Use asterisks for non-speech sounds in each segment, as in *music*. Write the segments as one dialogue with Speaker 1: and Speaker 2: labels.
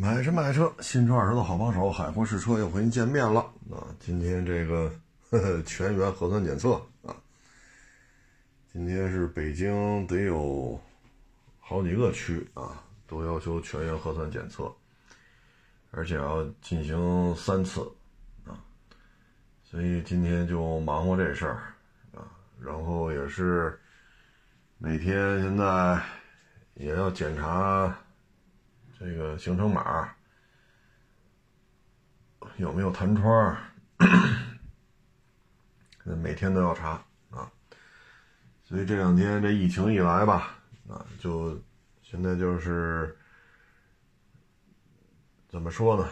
Speaker 1: 买车卖车，新车二手的好帮手，海阔试车又和您见面了啊！今天这个呵呵全员核酸检测啊，今天是北京得有好几个区啊，都要求全员核酸检测，而且要进行三次啊，所以今天就忙活这事儿啊，然后也是每天现在也要检查。这个行程码有没有弹窗？*clears throat* 每天都要查啊。所以这两天这疫情一来吧，啊，就现在就是怎么说呢？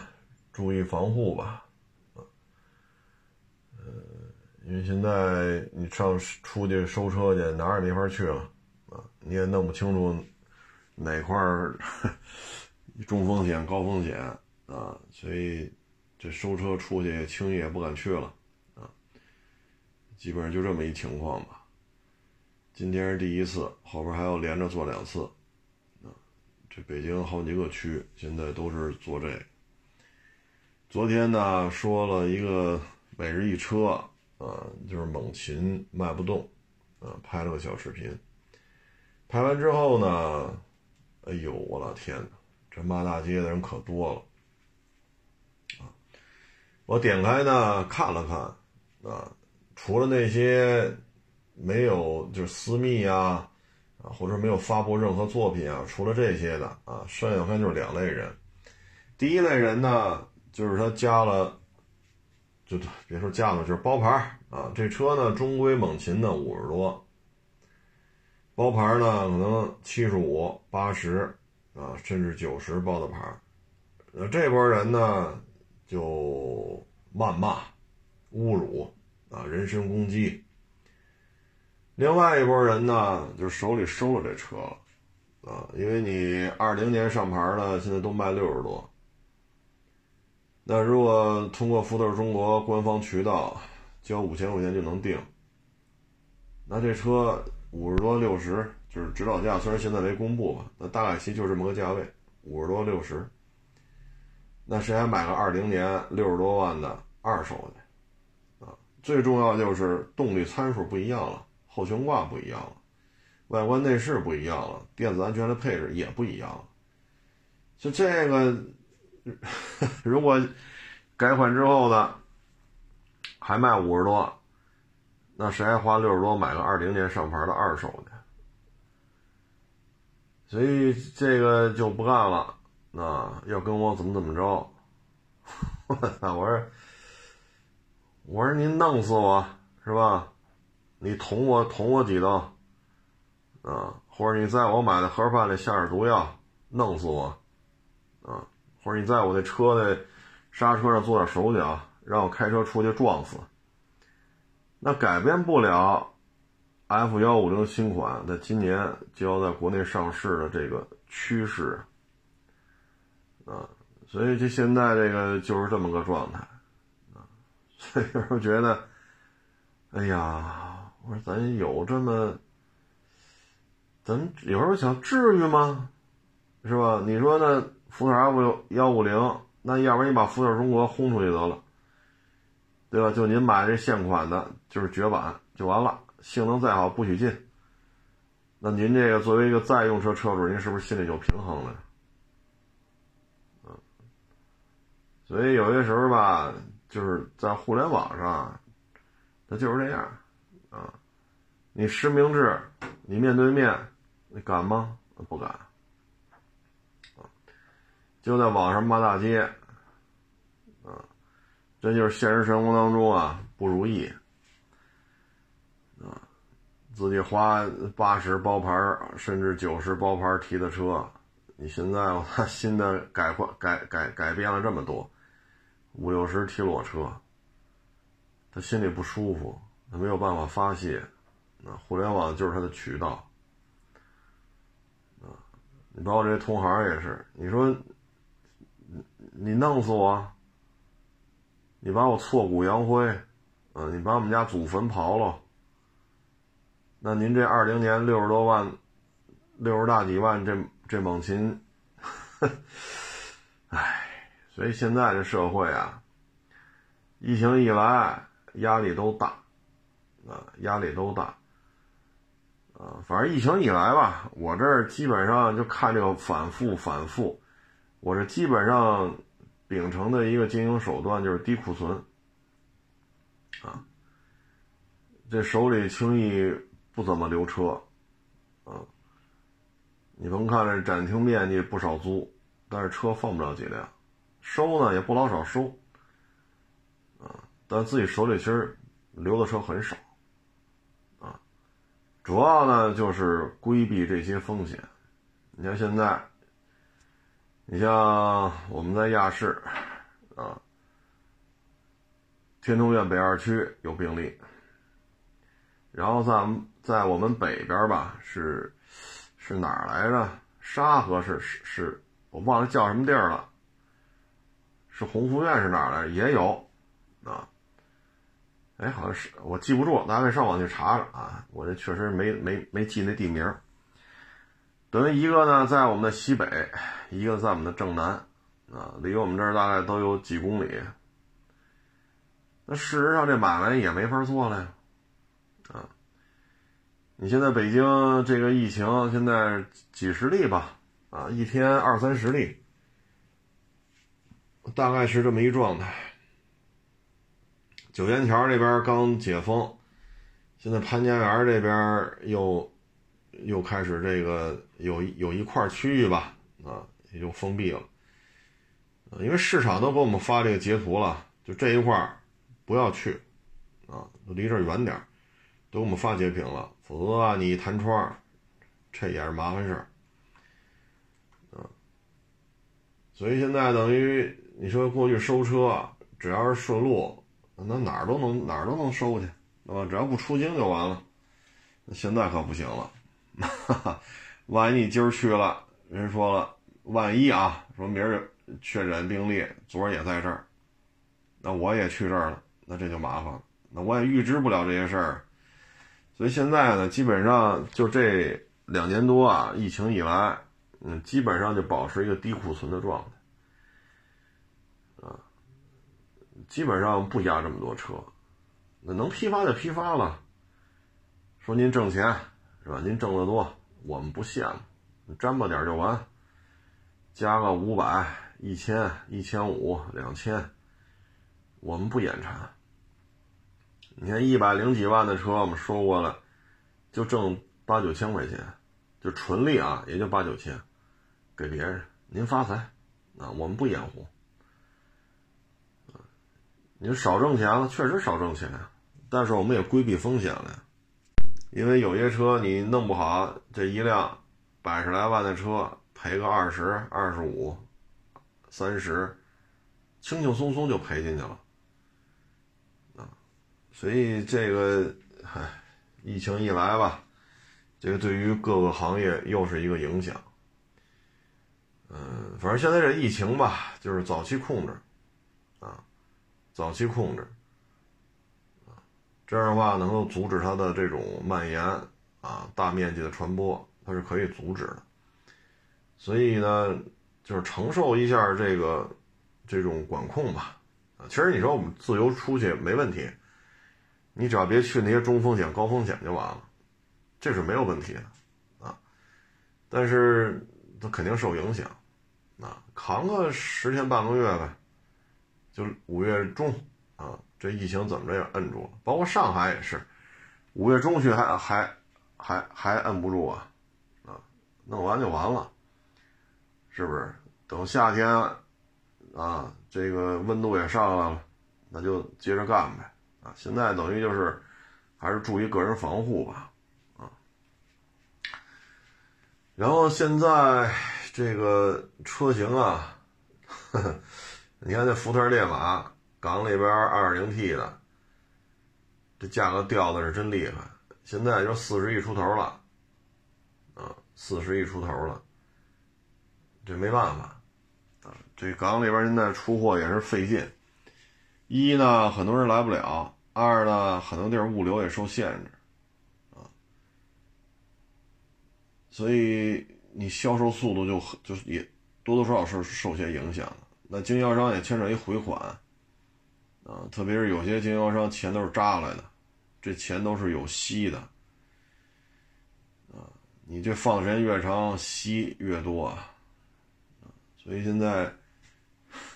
Speaker 1: 注意防护吧，啊，呃，因为现在你上出去收车去，哪儿也没法去了啊，你也弄不清楚哪块儿。中风险、高风险啊，所以这收车出去轻易也不敢去了啊。基本上就这么一情况吧。今天是第一次，后边还要连着做两次啊。这北京好几个区现在都是做这个。昨天呢说了一个每日一车啊，就是猛禽卖不动啊，拍了个小视频。拍完之后呢，哎呦我的天哪！这骂大街的人可多了，啊！我点开呢看了看，啊，除了那些没有就是私密啊，啊，或者没有发布任何作品啊，除了这些的啊，剩下看就是两类人。第一类人呢，就是他加了，就别说加了，就是包牌啊。这车呢，中规猛禽的五十多，包牌呢可能七十五、八十。啊，甚至九十报的牌那这波人呢就谩骂、侮辱啊，人身攻击。另外一波人呢，就是手里收了这车了啊，因为你二零年上牌的，现在都卖六十多。那如果通过福特中国官方渠道交五千块钱就能定，那这车五十多、六十。就是指导价，虽然现在没公布吧，那大概其就这么个价位，五十多六十。那谁还买个二零年六十多万的二手的？啊，最重要就是动力参数不一样了，后悬挂不一样了，外观内饰不一样了，电子安全的配置也不一样了。就这个，*laughs* 如果改款之后呢，还卖五十多，那谁还花六十多买个二零年上牌的二手的？所以这个就不干了，啊，要跟我怎么怎么着？*laughs* 我操！我说，我说您弄死我是吧？你捅我捅我几刀，啊，或者你在我买的盒饭里下点毒药，弄死我，啊，或者你在我那车的刹车上做点手脚，让我开车出去撞死，那改变不了。F 幺五零新款在今年就要在国内上市的这个趋势啊，所以这现在这个就是这么个状态啊，*laughs* 所以有时候觉得，哎呀，我说咱有这么，咱有时候想至于吗？是吧？你说那福特 F 幺五零，那要不然你把福特中国轰出去得了，对吧？就您买这现款的，就是绝版就完了。性能再好不许进，那您这个作为一个在用车车主，您是不是心里就平衡了？嗯，所以有些时候吧，就是在互联网上，它就是这样啊。你实名制，你面对面，你敢吗？不敢。就在网上骂大街，啊，这就是现实生活当中啊不如意。自己花八十包牌甚至九十包牌提的车，你现在我看新的改换改改改变了这么多，五六十提裸车，他心里不舒服，他没有办法发泄，啊，互联网就是他的渠道，啊，你包括这些同行也是，你说，你你弄死我，你把我挫骨扬灰，啊，你把我们家祖坟刨了。那您这二零年六十多万，六十大几万，这这猛禽，唉，所以现在这社会啊，疫情一来，压力都大，啊，压力都大，啊，反正疫情一来吧，我这儿基本上就看这个反复反复，我这基本上秉承的一个经营手段就是低库存，啊，这手里轻易不怎么留车，啊，你甭看这展厅面积不少租。但是车放不了几辆，收呢也不老少收，啊，但自己手里其实留的车很少，啊，主要呢就是规避这些风险。你像现在，你像我们在亚市，啊，天通苑北二区有病例，然后在在我们北边吧是是哪儿来着？沙河是是。我忘了叫什么地儿了，是鸿福苑是哪儿来？也有，啊，哎，好像是我记不住，大家可以上网去查查啊。我这确实没没没记那地名。等于一个呢在我们的西北，一个在我们的正南，啊，离我们这儿大概都有几公里。那事实上这买卖也没法做了呀，啊，你现在北京这个疫情现在几十例吧。啊，一天二三十例，大概是这么一状态。九元桥这边刚解封，现在潘家园这边又又开始这个有有一块区域吧，啊，也就封闭了。因为市场都给我们发这个截图了，就这一块不要去，啊，离这远点都给我们发截屏了，否则啊，你一弹窗，这也是麻烦事儿。所以现在等于你说过去收车，只要是顺路，那哪儿都能哪儿都能收去，对吧？只要不出京就完了。现在可不行了，哈 *laughs* 哈万一你今儿去了，人说了，万一啊，说明儿确诊病例，昨儿也在这儿，那我也去这儿了，那这就麻烦了。那我也预知不了这些事儿，所以现在呢，基本上就这两年多啊，疫情以来。嗯，基本上就保持一个低库存的状态，啊，基本上不压这么多车，那能批发就批发了。说您挣钱是吧？您挣得多，我们不羡慕，沾巴点就完，加个五百、一千、一千五、两千，我们不眼馋。你看一百零几万的车，我们收过了，就挣八九千块钱，就纯利啊，也就八九千。给别人，您发财，啊，我们不掩护。您少挣钱了，确实少挣钱，但是我们也规避风险了，因为有些车你弄不好，这一辆百十来万的车赔个二十二十五、三十，轻轻松松就赔进去了，所以这个，唉，疫情一来吧，这个对于各个行业又是一个影响。嗯，反正现在这疫情吧，就是早期控制，啊，早期控制，啊，这样的话能够阻止它的这种蔓延，啊，大面积的传播，它是可以阻止的。所以呢，就是承受一下这个这种管控吧，啊，其实你说我们自由出去没问题，你只要别去那些中风险、高风险就完了，这是没有问题的，啊，但是。它肯定受影响，啊，扛个十天半个月呗，就五月中啊，这疫情怎么着也摁住了。包括上海也是，五月中旬还还还还摁不住啊，啊，弄完就完了，是不是？等夏天啊，这个温度也上来了，那就接着干呗，现在等于就是还是注意个人防护吧。然后现在这个车型啊，呵 *laughs* 呵你看这福特烈马港里边二点零 T 的，这价格掉的是真厉害，现在就四十亿出头了，啊，四十亿出头了，这没办法，啊，这港里边现在出货也是费劲，一呢很多人来不了，二呢很多地儿物流也受限制。啊所以你销售速度就就也多多少少是受些影响的。那经销商也牵扯一回款，啊，特别是有些经销商钱都是扎来的，这钱都是有息的，啊，你这放的时间越长，息越多啊，所以现在，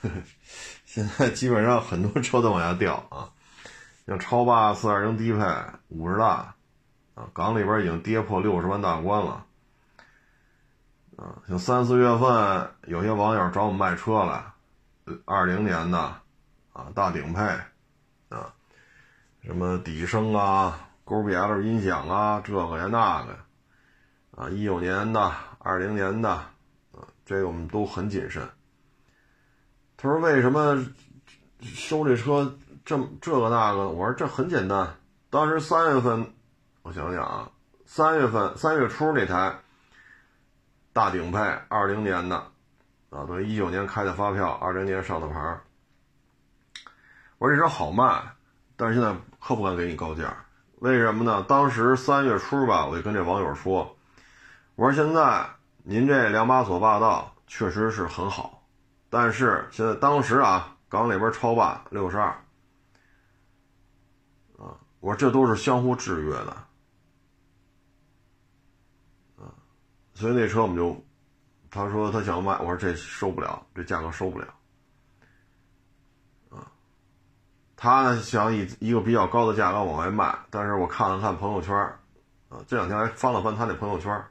Speaker 1: *laughs* 现在基本上很多车都往下掉啊，像超霸四二零低配五十大，啊，港里边已经跌破六十万大关了，啊，像三四月份有些网友找我们卖车来。二零年的，啊，大顶配，啊，什么底声啊，勾 B L 音响啊，这个呀那个，啊，一九年的，二零年的，啊，这个我们都很谨慎。他说为什么收这车这这个那个？我说这很简单，当时三月份，我想想啊，三月份三月初那台大顶配二零年的。啊，等于，一九年开的发票，二零年上的牌儿。我说这车好卖，但是现在可不敢给你高价，为什么呢？当时三月初吧，我就跟这网友说，我说现在您这两把锁霸道确实是很好，但是现在当时啊，港里边超霸六十二，我说这都是相互制约的，啊，所以那车我们就。他说他想卖，我说这收不了，这价格收不了。啊，他呢想以一个比较高的价格往外卖，但是我看了看朋友圈，啊，这两天还翻了翻他那朋友圈，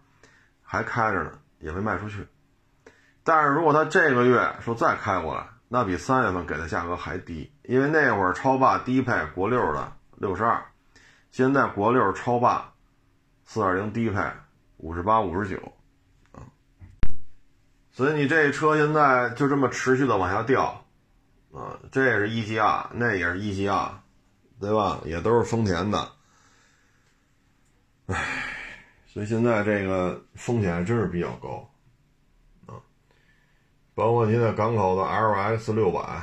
Speaker 1: 还开着呢，也没卖出去。但是如果他这个月说再开过来，那比三月份给的价格还低，因为那会儿超霸低配国六的六十二，现在国六超霸四点零低配五十八五十九。所以你这车现在就这么持续的往下掉，啊，这也是一系亚，那也是一系亚，对吧？也都是丰田的，唉，所以现在这个风险还真是比较高，啊，包括现在港口的 LX 六百，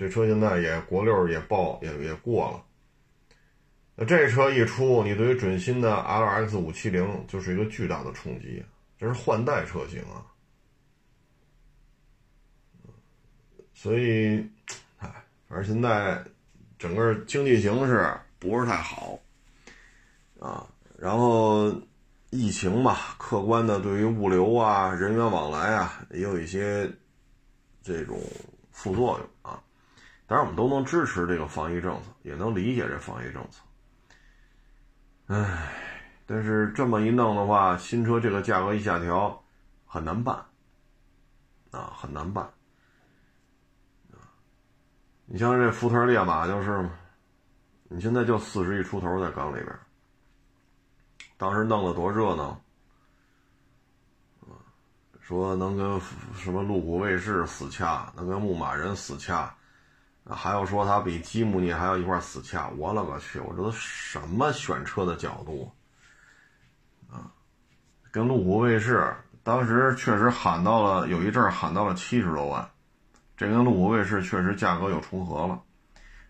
Speaker 1: 这车现在也国六也报也也过了，那这车一出，你对于准新的 LX 五七零就是一个巨大的冲击。这是换代车型啊，所以，哎，反正现在整个经济形势不是太好啊。然后疫情嘛，客观的对于物流啊、人员往来啊，也有一些这种副作用。当然，我们都能支持这个防疫政策，也能理解这防疫政策。唉。但是这么一弄的话，新车这个价格一下调，很难办，啊，很难办，你像这福特烈马就是，你现在就四十亿出头在港里边，当时弄得多热闹，说能跟什么路虎卫士死掐，能跟牧马人死掐，还要说他比吉姆尼还要一块死掐，我勒个去，我这都什么选车的角度啊？跟路虎卫士当时确实喊到了，有一阵喊到了七十多万，这跟路虎卫士确实价格有重合了，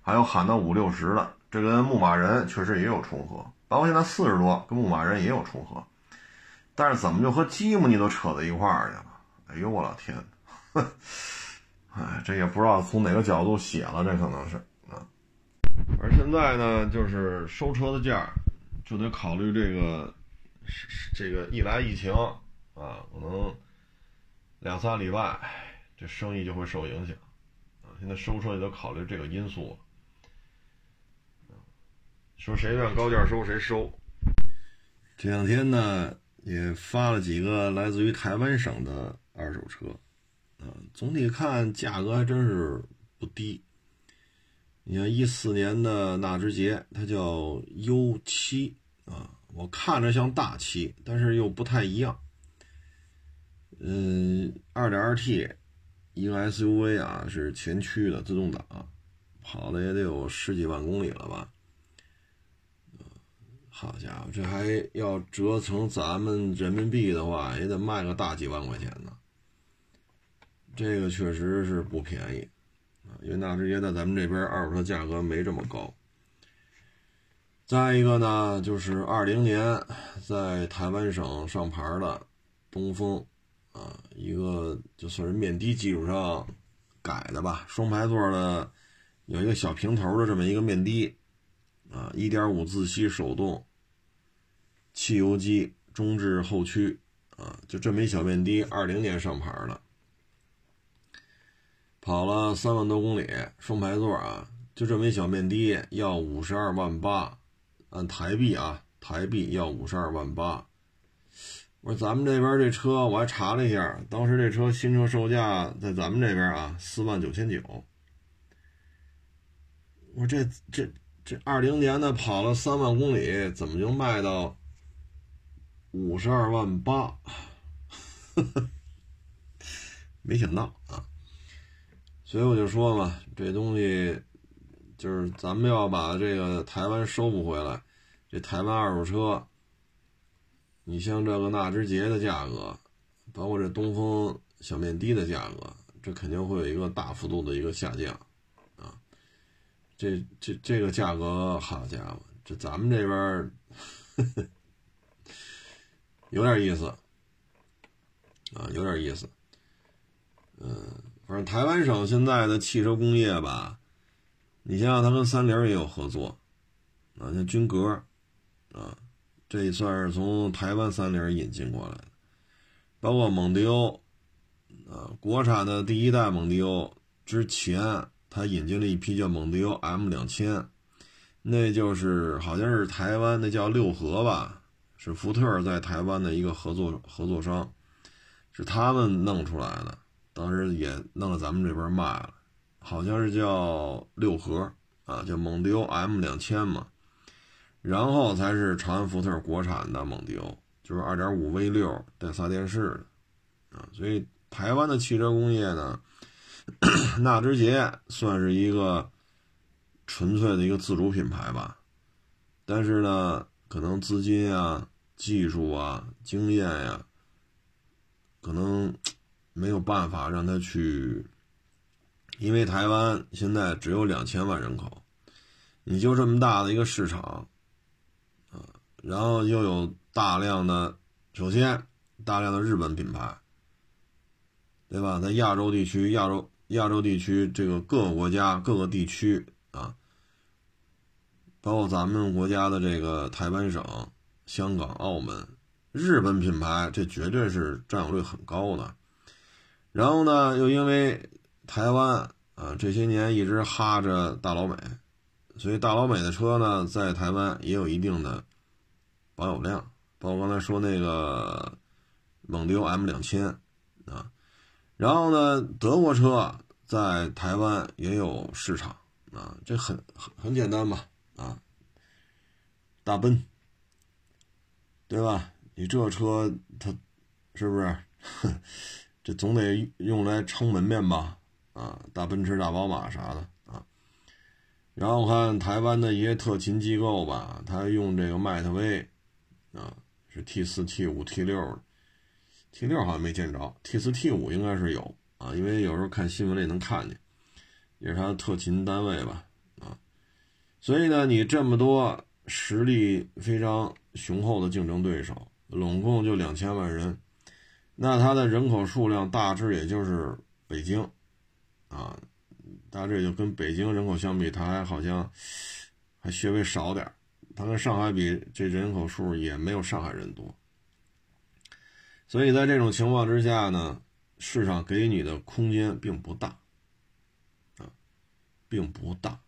Speaker 1: 还有喊到五六十的，这跟牧马人确实也有重合，包括现在四十多跟牧马人也有重合，但是怎么就和吉姆尼都扯在一块儿去了？哎呦我老天，*laughs* 哎，这也不知道从哪个角度写了，这可能是啊。而现在呢，就是收车的价，就得考虑这个。这个一来疫情啊，可能两三礼拜，这生意就会受影响啊。现在收车也都考虑这个因素说谁愿高价收谁收。这两天呢，也发了几个来自于台湾省的二手车，啊，总体看价格还真是不低。你像一四年的纳智捷，它叫 U 七啊。我看着像大七，但是又不太一样。嗯，二点二 T，一个 SUV 啊，是前驱的自动挡，跑的也得有十几万公里了吧？好家伙，这还要折成咱们人民币的话，也得卖个大几万块钱呢。这个确实是不便宜啊，因为纳智捷在咱们这边二手车价格没这么高。再一个呢，就是二零年在台湾省上牌的东风啊，一个就算是面的基础上改的吧，双排座的有一个小平头的这么一个面的，啊，一点五自吸手动，汽油机中置后驱，啊，就这么一小面的，二零年上牌的，跑了三万多公里，双排座啊，就这么一小面的要五十二万八，按台币啊，台币要五十二万八。我说咱们这边这车我还查了一下，当时这车新车售价在咱们这边啊四万九千九。我说这这这二零年的跑了三万公里，怎么就卖到五十二万八？*laughs* 没想到！所以我就说嘛，这东西就是咱们要把这个台湾收不回来，这台湾二手车。你像这个纳智捷的价格，包括这东风小面的的价格，这肯定会有一个大幅度的一个下降，啊，这这这个价格，好家伙，这咱们这边 *laughs* 有点意思，啊，有点意思，嗯，反正台湾省现在的汽车工业吧，你想想，它跟三菱也有合作，啊，像君阁，啊。这也算是从台湾三菱引进过来的，包括蒙迪欧，啊，国产的第一代蒙迪欧之前，他引进了一批叫蒙迪欧 M 两千，那就是好像是台湾那叫六合吧，是福特在台湾的一个合作合作商，是他们弄出来的，当时也弄到咱们这边卖了，好像是叫六合啊，叫蒙迪欧 M 两千嘛。然后才是长安福特国产的蒙迪欧，就是 2.5V6 带仨电视的，啊，所以台湾的汽车工业呢，*coughs* 纳智捷算是一个纯粹的一个自主品牌吧，但是呢，可能资金啊、技术啊、经验呀，可能没有办法让他去，因为台湾现在只有两千万人口，你就这么大的一个市场。啊然后又有大量的，首先大量的日本品牌，对吧？在亚洲地区、亚洲亚洲地区这个各个国家、各个地区啊，包括咱们国家的这个台湾省、香港、澳门，日本品牌这绝对是占有率很高的。然后呢，又因为台湾啊这些年一直哈着大老美，所以大老美的车呢，在台湾也有一定的。保有量，包括刚才说那个蒙迪欧 M 两千啊，然后呢，德国车在台湾也有市场啊，这很很很简单嘛啊，大奔，对吧？你这车它是不是总得用来撑门面吧？啊，大奔驰、大宝马啥的啊，然后我看台湾的一些特勤机构吧，他用这个迈特威。啊，是 T 四、T 五、T 六，T 六好像没见着，T 四、T 五应该是有啊，因为有时候看新闻里能看见，也是他的特勤单位吧，啊，所以呢，你这么多实力非常雄厚的竞争对手，拢共就两千万人，那它的人口数量大致也就是北京，啊，大致就跟北京人口相比，它还好像还稍微少点它跟上海比，这人口数也没有上海人多，所以在这种情况之下呢，市场给你的空间并不大，啊，并不大，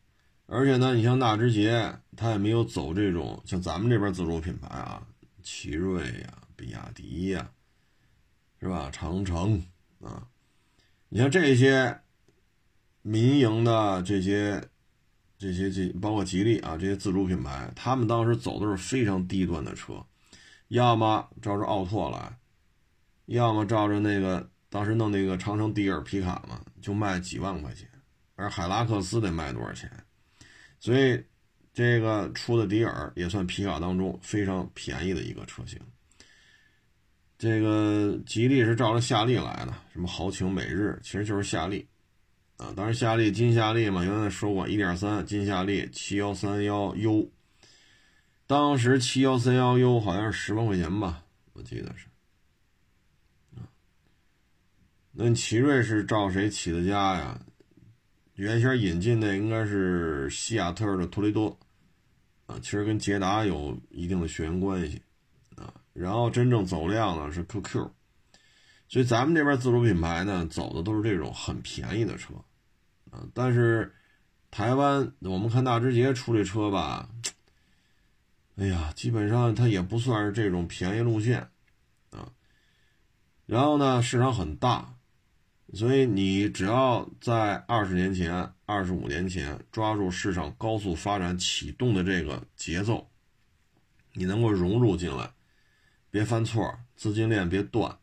Speaker 1: 而且呢，你像纳智捷，它也没有走这种像咱们这边自主品牌啊，奇瑞呀、比亚迪呀，是吧？长城啊，你像这些民营的这些。这些这包括吉利啊，这些自主品牌，他们当时走的是非常低端的车，要么照着奥拓来，要么照着那个当时弄那个长城迪尔皮卡嘛，就卖几万块钱，而海拉克斯得卖多少钱？所以这个出的迪尔也算皮卡当中非常便宜的一个车型。这个吉利是照着夏利来的，什么豪情、美日，其实就是夏利。啊，当时夏利金夏利嘛，原来说过一点三金夏利七幺三幺 U，当时七幺三幺 U 好像是十万块钱吧，我记得是。那奇瑞是照谁起的家呀？原先引进的应该是西亚特的托雷多，啊，其实跟捷达有一定的血缘关系，然后真正走量呢是 QQ，所以咱们这边自主品牌呢走的都是这种很便宜的车，啊，但是台湾我们看大直捷出这车吧，哎呀，基本上它也不算是这种便宜路线，啊，然后呢市场很大。所以你只要在二十年前、二十五年前抓住市场高速发展启动的这个节奏，你能够融入进来，别犯错，资金链别断，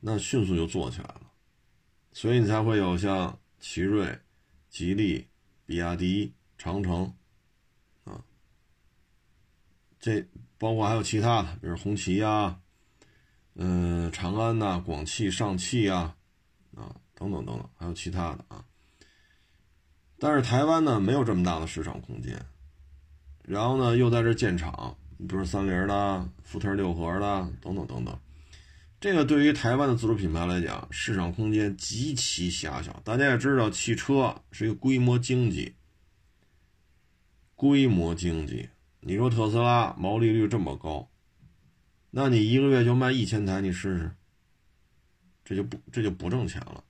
Speaker 1: 那迅速就做起来了。所以你才会有像奇瑞、吉利、比亚迪、长城，啊，这包括还有其他的，比如红旗呀。嗯，长安呐，广汽、上汽啊，啊，等等等等，还有其他的啊。但是台湾呢，没有这么大的市场空间，然后呢，又在这建厂，你比如三菱的、福特六合的，等等等等。这个对于台湾的自主品牌来讲，市场空间极其狭小。大家也知道，汽车是一个规模经济，规模经济。你说特斯拉毛利率这么高？那你一个月就卖一千台，你试试，这就不这就不挣钱了，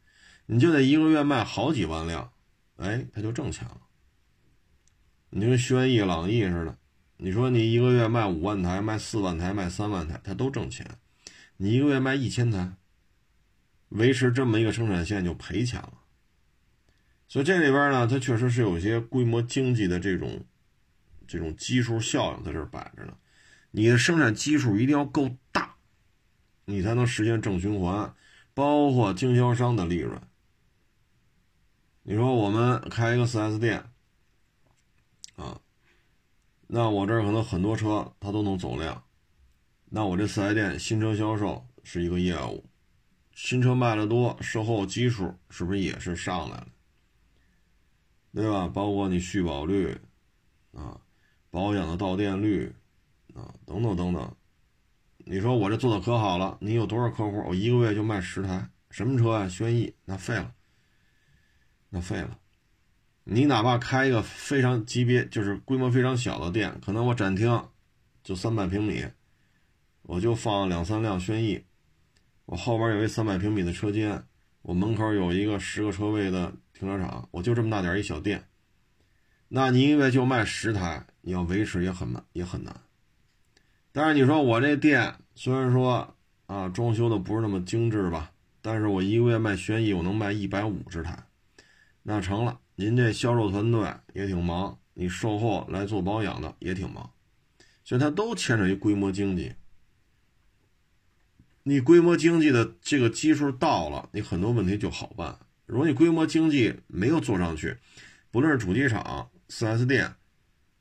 Speaker 1: 你就得一个月卖好几万辆，哎，他就挣钱了。你跟轩逸、朗逸似的，你说你一个月卖五万台、卖四万台、卖三万台，他都挣钱。你一个月卖一千台，维持这么一个生产线就赔钱了。所以这里边呢，它确实是有些规模经济的这种这种基数效应在这摆着呢。你的生产基数一定要够大，你才能实现正循环，包括经销商的利润。你说我们开一个 4S 店，那我这儿可能很多车它都能走量，那我这 4S 店新车销售是一个业务，新车卖的多，售后基数是不是也是上来了？对吧？包括你续保率，啊，保养的到店率。啊，等等等等，你说我这做的可好了，你有多少客户？我一个月就卖十台，什么车啊？轩逸，那废了，那废了。你哪怕开一个非常级别，就是规模非常小的店，可能我展厅就三百平米，我就放两三辆轩逸，我后边有一三百平米的车间，我门口有一个十个车位的停车场，我就这么大点一小店，那你一个月就卖十台，你要维持也很难，也很难。但是你说我这店虽然说啊装修的不是那么精致吧，但是我一个月卖轩逸我能卖一百五十台，那成了。您这销售团队也挺忙，你售后来做保养的也挺忙，所以它都牵扯一规模经济。你规模经济的这个基数到了，你很多问题就好办。如果你规模经济没有做上去，不论是主机厂、4S 店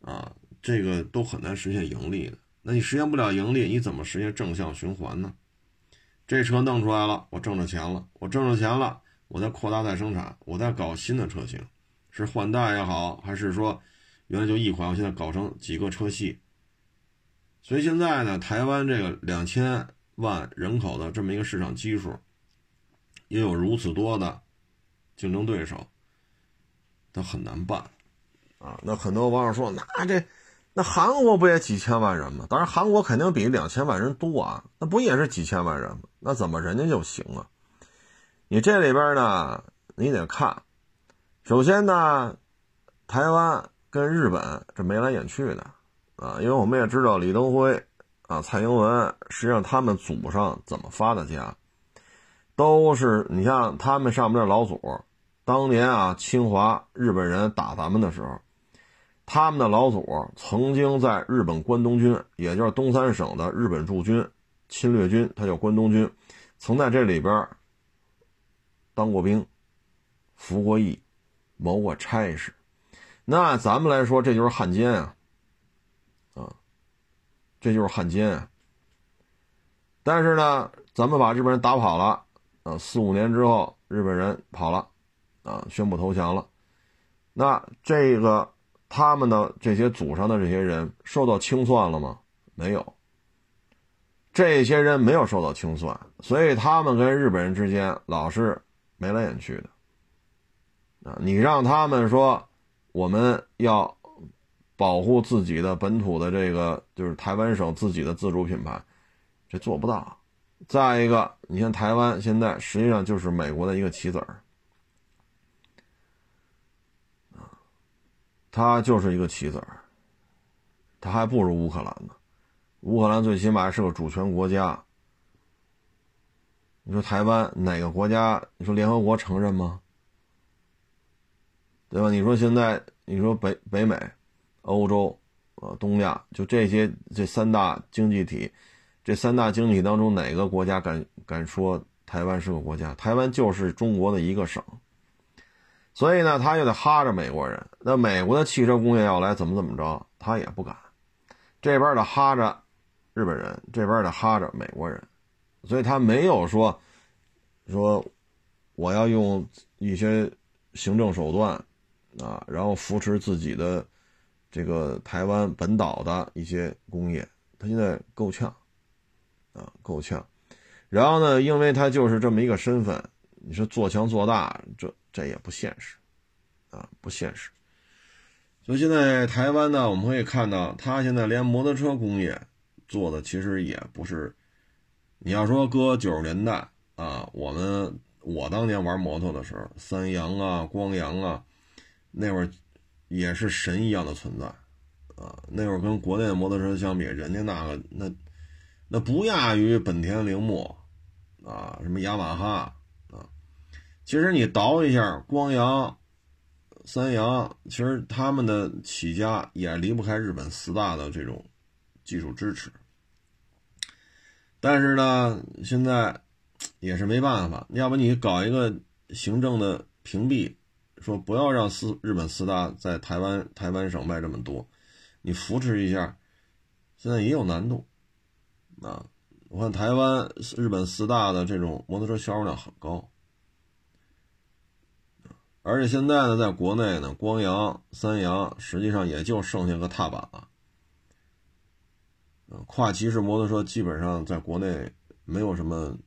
Speaker 1: 啊，这个都很难实现盈利的。那你实现不了盈利，你怎么实现正向循环呢？这车弄出来了，我挣着钱了，我挣着钱了，我再扩大再生产，我再搞新的车型，是换代也好，还是说原来就一款，我现在搞成几个车系。所以现在呢，台湾这个两千万人口的这么一个市场基数，也有如此多的竞争对手，它很难办啊。那很多网友说，那这。那韩国不也几千万人吗？当然，韩国肯定比两千万人多啊。那不也是几千万人吗？那怎么人家就行啊？你这里边呢，你得看。首先呢，台湾跟日本这眉来眼去的啊，因为我们也知道李登辉啊、蔡英文，实际上他们祖上怎么发的家，都是你像他们上面的老祖，当年啊，侵华日本人打咱们的时候。他们的老祖曾经在日本关东军，也就是东三省的日本驻军、侵略军，他叫关东军，曾在这里边当过兵、服过役、谋过差事。那咱们来说，这就是汉奸啊！啊，这就是汉奸啊！但是呢，咱们把日本人打跑了，啊，四五年之后，日本人跑了，啊，宣布投降了。那这个。他们的这些祖上的这些人受到清算了吗？没有。这些人没有受到清算，所以他们跟日本人之间老是眉来眼去的。你让他们说我们要保护自己的本土的这个，就是台湾省自己的自主品牌，这做不到。再一个，你像台湾现在实际上就是美国的一个棋子儿，啊，它就是一个棋子儿，它还不如乌克兰呢。乌克兰最起码是个主权国家，你说台湾哪个国家？你说联合国承认吗？对吧？你说现在，你说北北美、欧洲、呃东亚，就这些这三大经济体，这三大经济体当中哪个国家敢敢说台湾是个国家？台湾就是中国的一个省，所以呢，他就得哈着美国人。那美国的汽车工业要来怎么怎么着，他也不敢。这边的哈着。日本人这边的哈着美国人，所以他没有说说我要用一些行政手段啊，然后扶持自己的这个台湾本岛的一些工业，他现在够呛啊，够呛。然后呢，因为他就是这么一个身份，你说做强做大，这这也不现实啊，不现实。所以现在台湾呢，我们可以看到，他现在连摩托车工业。做的其实也不是，你要说搁九十年代啊，我们我当年玩摩托的时候，三阳啊、光阳啊，那会儿也是神一样的存在啊。那会儿跟国内的摩托车相比，人家那个那那不亚于本田铃木啊，什么雅马哈啊。其实你倒一下，光阳、三阳，其实他们的起家也离不开日本四大的这种。技术支持，但是呢，现在也是没办法。要不你搞一个行政的屏蔽，说不要让四日本四大在台湾台湾省卖这么多，你扶持一下，现在也有难度。啊，我看台湾日本四大的这种摩托车销售量很高，而且现在呢，在国内呢，光阳、三阳实际上也就剩下个踏板了。跨骑式摩托车基本上在国内没有什么，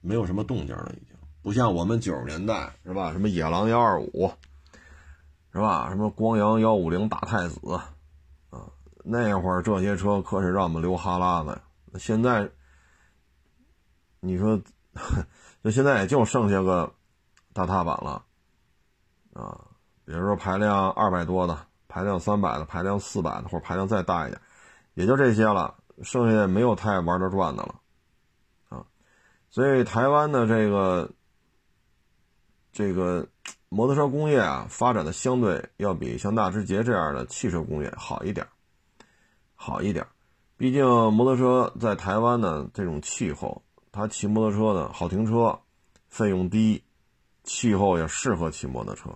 Speaker 1: 没有什么动静了，已经不像我们九十年代是吧？什么野狼幺二五，是吧？什么光阳幺五零大太子，啊，那会儿这些车可是让我们流哈喇子。现在，你说，*laughs* 就现在也就剩下个大踏板了，啊，比如说排量二百多的，排量三百的，排量四百的，或者排量再大一点。也就这些了，剩下没有太玩得转的了，啊，所以台湾的这个这个摩托车工业啊，发展的相对要比像纳智捷这样的汽车工业好一点，好一点。毕竟摩托车在台湾呢，这种气候，它骑摩托车呢好停车，费用低，气候也适合骑摩托车，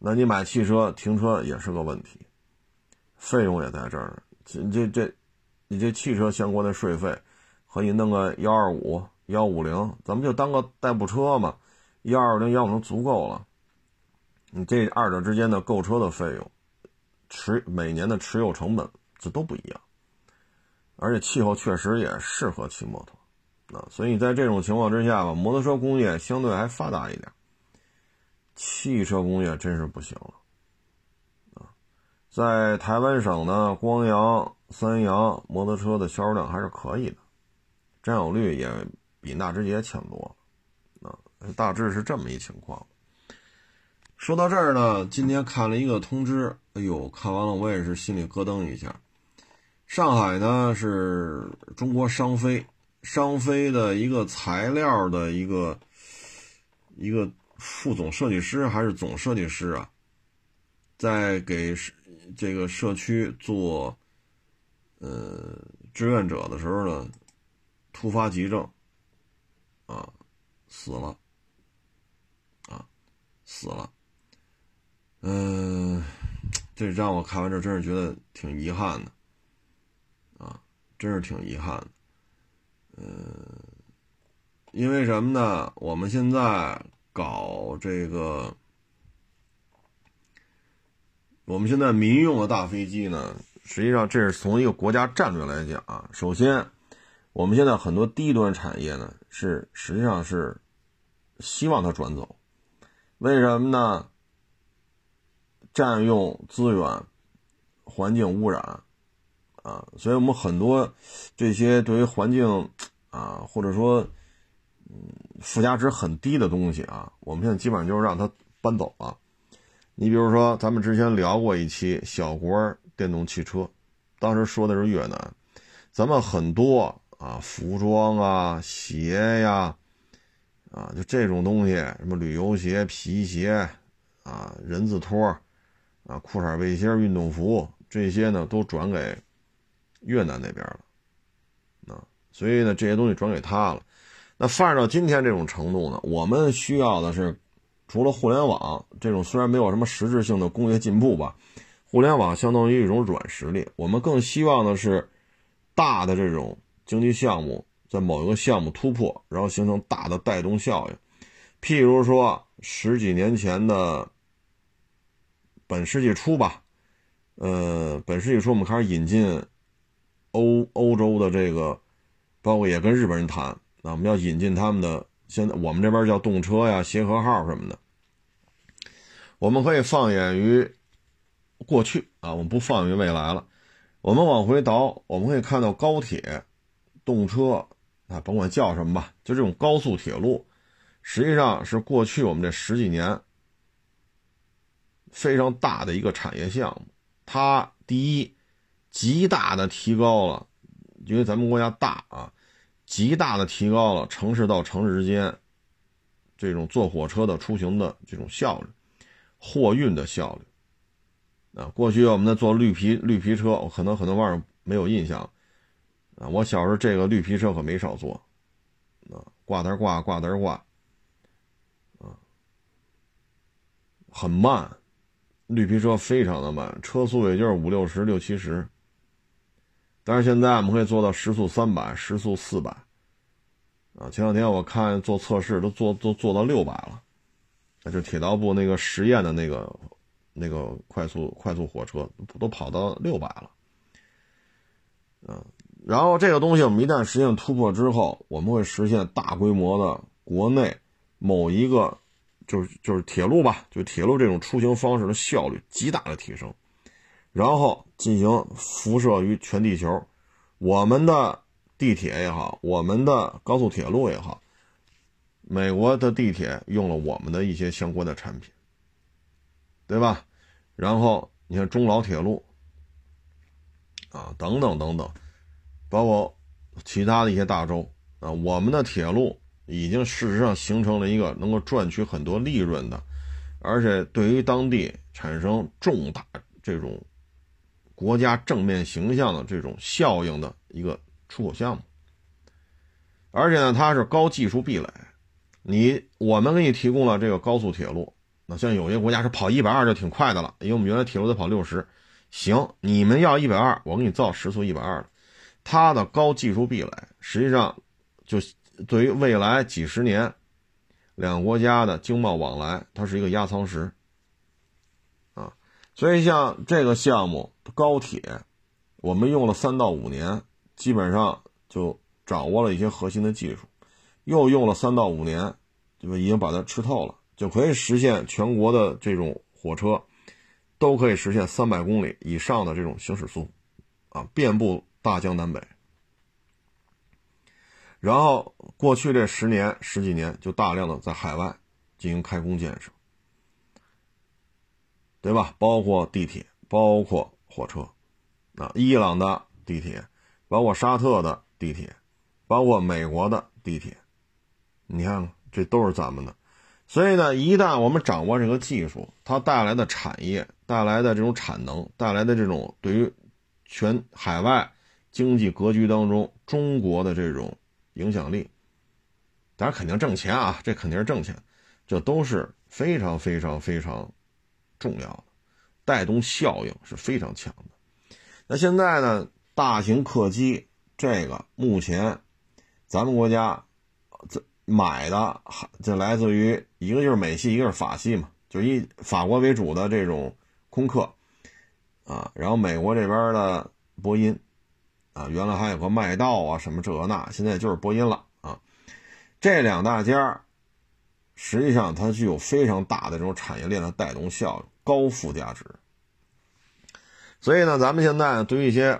Speaker 1: 那你买汽车停车也是个问题。费用也在这儿，这这这，你这汽车相关的税费，和你弄个幺二五、幺五零，咱们就当个代步车嘛，幺二零、幺五零足够了。你这二者之间的购车的费用，持每年的持有成本，这都不一样。而且气候确实也适合骑摩托，啊，所以在这种情况之下吧，摩托车工业相对还发达一点，汽车工业真是不行了。啊在台湾省呢，光阳、三阳摩托车的销售量还是可以的，占有率也比纳智捷强多了，啊，大致是这么一情况。说到这儿呢，今天看了一个通知，哎呦，看完了我也是心里咯噔一下。上海呢是中国商飞，商飞的一个材料的一个一个副总设计师还是总设计师啊，在给。这个社区做，呃，志愿者的时候呢，突发急症，啊，死了，啊，死了，嗯，这让我看完这真是觉得挺遗憾的，啊，真是挺遗憾的，嗯，因为什么呢？我们现在搞这个。我们现在民用的大飞机呢，实际上这是从一个国家战略来讲啊。首先，我们现在很多低端产业呢，是实际上是希望它转走，为什么呢？占用资源，环境污染，啊，所以我们很多这些对于环境啊，或者说嗯附加值很低的东西啊，我们现在基本上就是让它搬走了。你比如说，咱们之前聊过一期小国电动汽车，当时说的是越南，咱们很多啊服装啊鞋呀，啊就这种东西，什么旅游鞋、皮鞋啊人字拖。啊，裤衩、背心、运动服这些呢，都转给越南那边了，啊，所以呢，这些东西转给他了。那发展到今天这种程度呢，我们需要的是，除了互联网这种虽然没有什么实质性的工业进步吧，互联网相当于一种软实力。我们更希望的是大的这种经济项目在某一个项目突破，然后形成大的带动效应。譬如说十几年前的。本世纪初吧，呃，本世纪初我们开始引进欧欧洲的这个，包括也跟日本人谈，那我们要引进他们的，现在我们这边叫动车呀、协和号什么的。我们可以放眼于过去啊，我们不放眼于未来了。我们往回倒，我们可以看到高铁、动车啊，甭管叫什么吧，就这种高速铁路，实际上是过去我们这十几年。非常大的一个产业项目，它第一，极大的提高了，因为咱们国家大啊，极大的提高了城市到城市之间这种坐火车的出行的这种效率，货运的效率。啊，过去我们在坐绿皮绿皮车，可能很多网友没有印象啊，我小时候这个绿皮车可没少坐，啊，挂单挂挂单挂，啊，很慢。绿皮车非常的慢，车速也就是五六十、六七十。但是现在我们可以做到时速三百、时速四百。啊，前两天我看做测试都做都做到六百了，那就铁道部那个实验的那个那个快速快速火车都跑到六百了。嗯，然后这个东西我们一旦实现突破之后，我们会实现大规模的国内某一个。就是就是铁路吧，就铁路这种出行方式的效率极大的提升，然后进行辐射于全地球。我们的地铁也好，我们的高速铁路也好，美国的地铁用了我们的一些相关的产品，对吧？然后你看中老铁路啊，等等等等，包括其他的一些大洲啊，我们的铁路。已经事实上形成了一个能够赚取很多利润的，而且对于当地产生重大这种国家正面形象的这种效应的一个出口项目。而且呢，它是高技术壁垒。你我们给你提供了这个高速铁路，那像有些国家是跑一百二就挺快的了，因为我们原来铁路得跑六十。行，你们要一百二，我给你造时速一百二的。它的高技术壁垒实际上就。对于未来几十年，两国家的经贸往来，它是一个压舱石，啊，所以像这个项目高铁，我们用了三到五年，基本上就掌握了一些核心的技术，又用了三到五年，就已经把它吃透了，就可以实现全国的这种火车，都可以实现三百公里以上的这种行驶速度，啊，遍布大江南北。然后过去这十年十几年，就大量的在海外进行开工建设，对吧？包括地铁，包括火车，啊，伊朗的地铁，包括沙特的地铁，包括美国的地铁，你看这都是咱们的。所以呢，一旦我们掌握这个技术，它带来的产业、带来的这种产能、带来的这种对于全海外经济格局当中中国的这种。影响力，当然肯定挣钱啊，这肯定是挣钱，这都是非常非常非常重要的，带动效应是非常强的。那现在呢，大型客机这个目前咱们国家这买的，这来自于一个就是美系，一个是法系嘛，就以法国为主的这种空客，啊，然后美国这边的波音，啊，原来还有个麦道啊，什么这那，现在就是波音了啊。这两大家，实际上它具有非常大的这种产业链的带动效应，高附加值。所以呢，咱们现在对于一些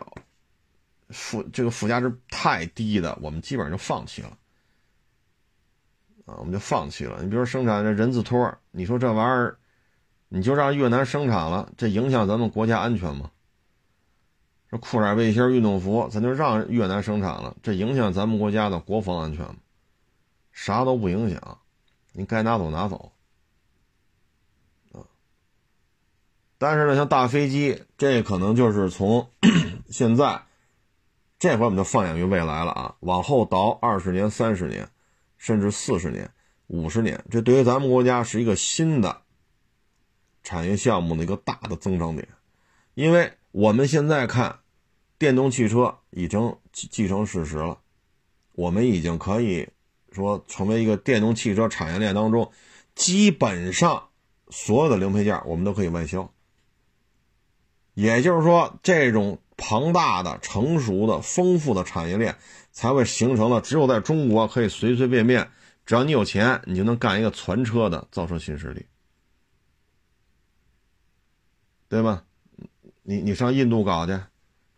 Speaker 1: 附这个附加值太低的，我们基本上就放弃了，啊，我们就放弃了。你比如生产这人字拖，你说这玩意儿。你就让越南生产了，这影响咱们国家安全吗？这裤衩背心运动服，咱就让越南生产了，这影响咱们国家的国防安全吗？啥都不影响，你该拿走拿走，但是呢，像大飞机，这可能就是从 *coughs* 现在这回我们就放眼于未来了啊，往后倒二十年、三十年，甚至四十年、五十年，这对于咱们国家是一个新的。产业项目的一个大的增长点，因为我们现在看，电动汽车已经继承事实了，我们已经可以说成为一个电动汽车产业链当中，基本上所有的零配件我们都可以外销。也就是说，这种庞大的、成熟的、丰富的产业链，才会形成了只有在中国可以随随便便，只要你有钱，你就能干一个全车的造车新势力。对吧？你你上印度搞去，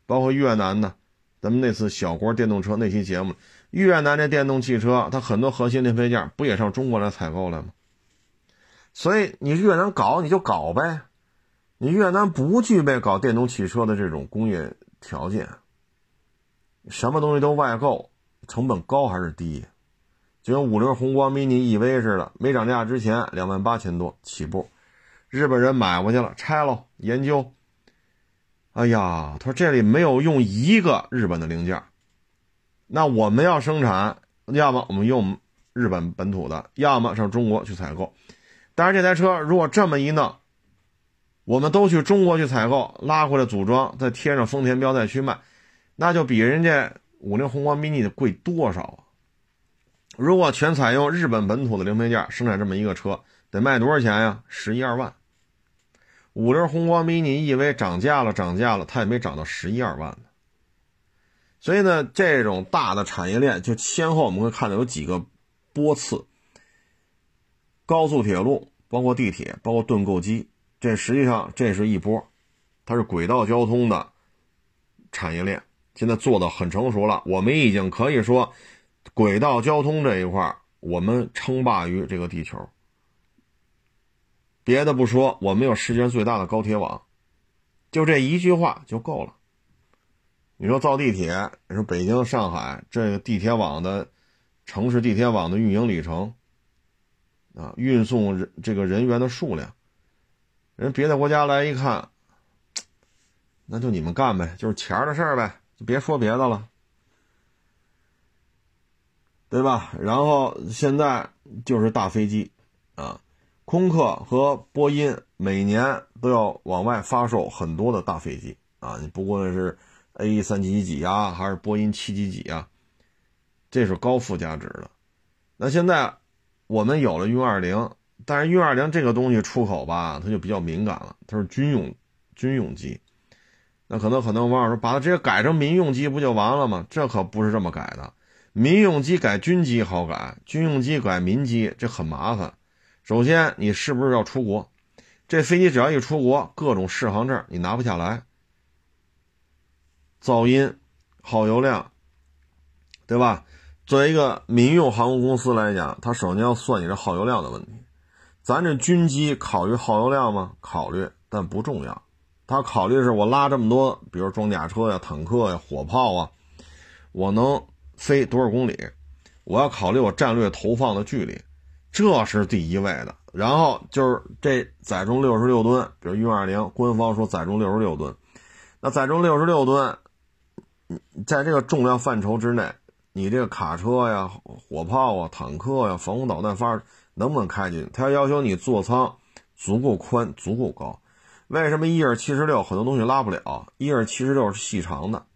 Speaker 1: 包括越南的，咱们那次小国电动车那期节目，越南这电动汽车，它很多核心零配件不也上中国来采购来吗？所以你越南搞你就搞呗，你越南不具备搞电动汽车的这种工业条件，什么东西都外购，成本高还是低？就跟五菱宏光 mini EV 似的，没涨价之前两万八千多起步。日本人买过去了，拆喽研究。哎呀，他说这里没有用一个日本的零件，那我们要生产，要么我们用日本本土的，要么上中国去采购。但是这台车如果这么一弄，我们都去中国去采购，拉回来组装，再贴上丰田标再去卖，那就比人家五菱宏光 mini 的贵多少啊？如果全采用日本本土的零配件生产这么一个车，得卖多少钱呀？十一二万。五菱宏光 mini EV 涨价了，涨价了，它也没涨到十一二万呢。所以呢，这种大的产业链就先后我们会看到有几个波次：高速铁路、包括地铁、包括盾构机，这实际上这是一波，它是轨道交通的产业链，现在做的很成熟了。我们已经可以说，轨道交通这一块我们称霸于这个地球。别的不说，我们有世界最大的高铁网，就这一句话就够了。你说造地铁，你说北京、上海这个地铁网的城市地铁网的运营里程啊，运送人这个人员的数量，人别的国家来一看，*tsk* 那就你们干呗，就是钱的事儿呗，就别说别的了，对吧？然后现在就是大飞机啊。空客和波音每年都要往外发售很多的大飞机啊！你不管是 A 三几几啊，还是波音七几几啊，这是高附加值的。那现在我们有了运二零，但是运二零这个东西出口吧，它就比较敏感了，它是军用军用机。那可能很多网友说，把它直接改成民用机不就完了吗？这可不是这么改的。民用机改军机好改，军用机改民机这很麻烦。首先，你是不是要出国？这飞机只要一出国，各种适航证你拿不下来，噪音、耗油量，对吧？作为一个民用航空公司来讲，它首先要算你这耗油量的问题。咱这军机考虑耗油量吗？考虑，但不重要。它考虑的是我拉这么多，比如装甲车呀、坦克呀、火炮啊，我能飞多少公里？我要考虑我战略投放的距离。这是第一位的，然后就是这载重六十六吨，比如运二零，官方说载重六十六吨，那载重六十六吨，在这个重量范畴之内，你这个卡车呀、火炮啊、坦克呀、防空导弹发射能不能开进去？它要要求你座舱足够宽、足够高。为什么伊尔七十六很多东西拉不了？伊尔七十六是细长的，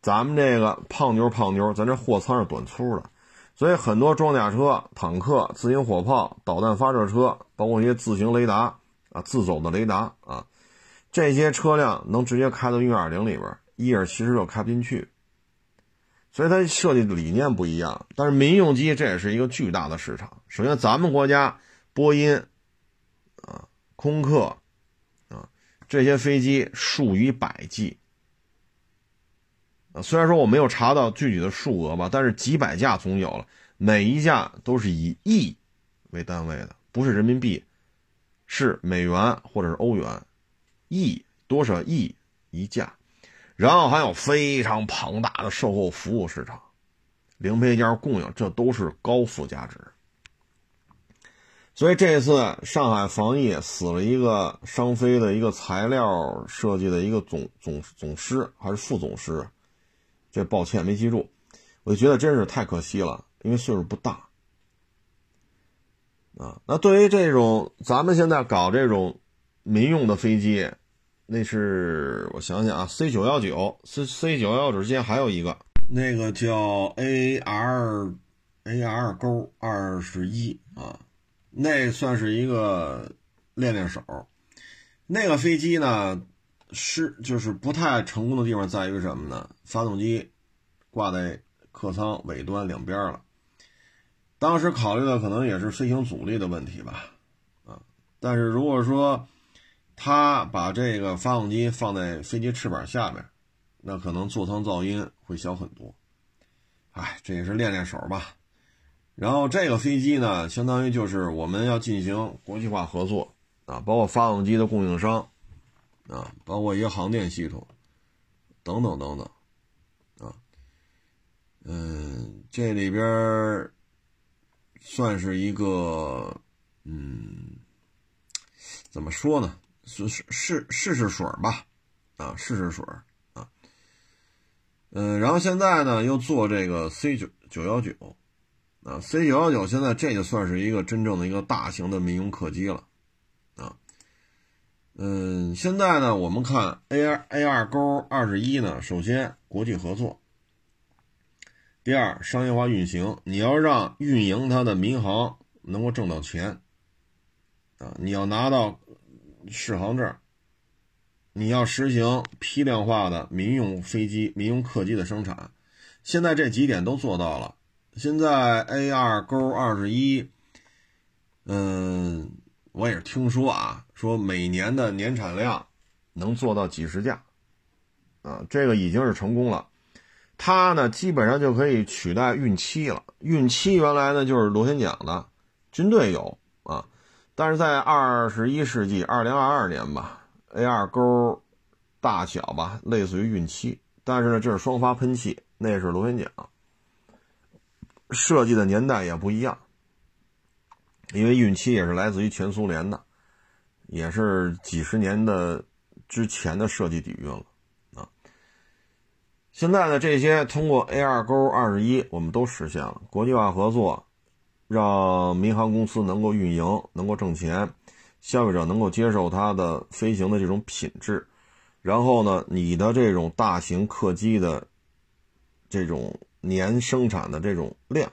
Speaker 1: 咱们这个胖妞胖妞，咱这货舱是短粗的。所以很多装甲车、坦克、自行火炮、导弹发射车，包括一些自行雷达啊、自走的雷达啊，这些车辆能直接开到运二零里边，伊尔其实就开不进去。所以它设计理念不一样。但是民用机这也是一个巨大的市场。首先，咱们国家波音啊、空客啊这些飞机数以百计，虽然说我没有查到具体的数额吧，但是几百架总有了，每一架都是以亿为单位的，不是人民币。是美元或者是欧元，亿多少亿一架，然后还有非常庞大的售后服务市场，零配件供应，这都是高附加值。所以这次上海防疫死了一个商飞的一个材料设计的一个总总总师还是副总师，这抱歉没记住，我就觉得真是太可惜了，因为岁数不大。啊，那对于这种咱们现在搞这种民用的飞机，那是我想想啊，C 九幺九，C C 九幺九之间还有一个，那个叫 A R A R 勾二十一啊，那算是一个练练手。那个飞机呢，是就是不太成功的地方在于什么呢？发动机挂在客舱尾端两边了。当时考虑的可能也是飞行阻力的问题吧，啊，但是如果说他把这个发动机放在飞机翅膀下面，那可能座舱噪音会小很多。哎，这也是练练手吧。然后这个飞机呢，相当于就是我们要进行国际化合作啊，包括发动机的供应商啊，包括一个航电系统等等等等啊，嗯，这里边。算是一个，嗯，怎么说呢？试试试试水吧，啊，试试水啊，嗯，然后现在呢又做这个 C 九九幺九，啊，C 九幺九现在这就算是一个真正的一个大型的民用客机了，嗯，现在呢我们看 A 二 A 二勾二十一呢，首先国际合作。第二，商业化运行，你要让运营它的民航能够挣到钱，啊，你要拿到适航证，你要实行批量化的民用飞机、民用客机的生产，现在这几点都做到了。现在 A 二勾二十一，嗯，我也是听说啊，说每年的年产量能做到几十架，啊，这个已经是成功了。它呢，基本上就可以取代运七了。运七原来呢就是螺旋桨的，军队有啊，但是在二十一世纪二零二二年吧，A 二钩大小吧类似于运七，但是呢这是双发喷气，那是螺旋桨，设计的年代也不一样，因为运七也是来自于前苏联的，也是几十年的之前的设计底蕴了啊。现在呢，这些通过 A 二勾二十一，我们都实现了国际化合作，让民航公司能够运营，能够挣钱，消费者能够接受它的飞行的这种品质，然后呢，你的这种大型客机的这种年生产的这种量，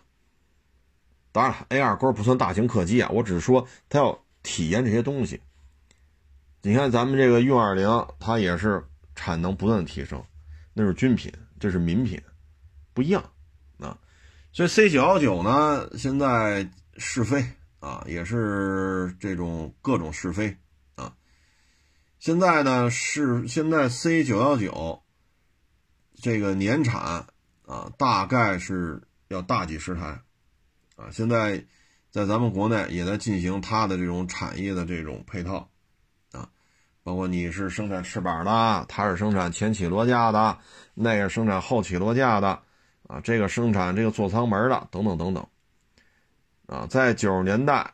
Speaker 1: 当然了 A 二勾不算大型客机啊，我只是说它要体验这些东西。你看咱们这个运二零，它也是产能不断的提升。那是军品，这是民品，不一样啊。所以 C 九幺九呢，现在试飞啊，也是这种各种试飞啊。现在呢是现在 C 九幺九这个年产啊，大概是要大几十台啊。现在在咱们国内也在进行它的这种产业的这种配套。包括你是生产翅膀的，它是生产前起落架的，那个生产后起落架的，啊，这个生产这个座舱门的，等等等等，啊，在九十年代，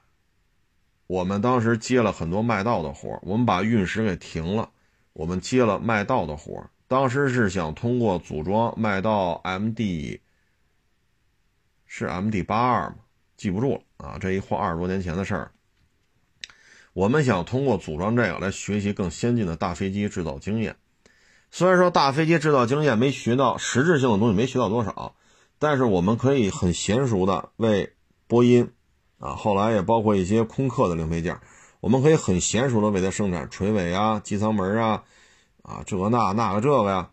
Speaker 1: 我们当时接了很多卖道的活我们把运十给停了，我们接了卖道的活当时是想通过组装卖道 MD，是 MD 八二吗？记不住了啊，这一晃二十多年前的事儿。我们想通过组装这个来学习更先进的大飞机制造经验。虽然说大飞机制造经验没学到实质性的东西，没学到多少，但是我们可以很娴熟的为波音，啊，后来也包括一些空客的零配件，我们可以很娴熟的为它生产垂尾啊、机舱门啊，啊这个那那个这个呀，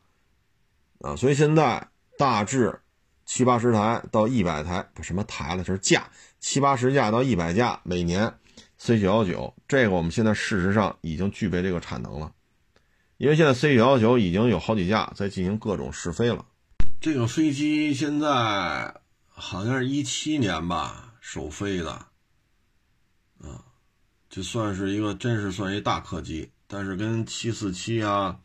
Speaker 1: 啊，所以现在大致七八十台到一百台，不什么台了，就是架七八十架到一百架每年 C 九幺九，这个我们现在事实上已经具备这个产能了，因为现在 C 九幺九已经有好几架在进行各种试飞了。这个飞机现在好像是一七年吧首飞的，啊。就算是一个，真是算一大客机，但是跟七四七啊、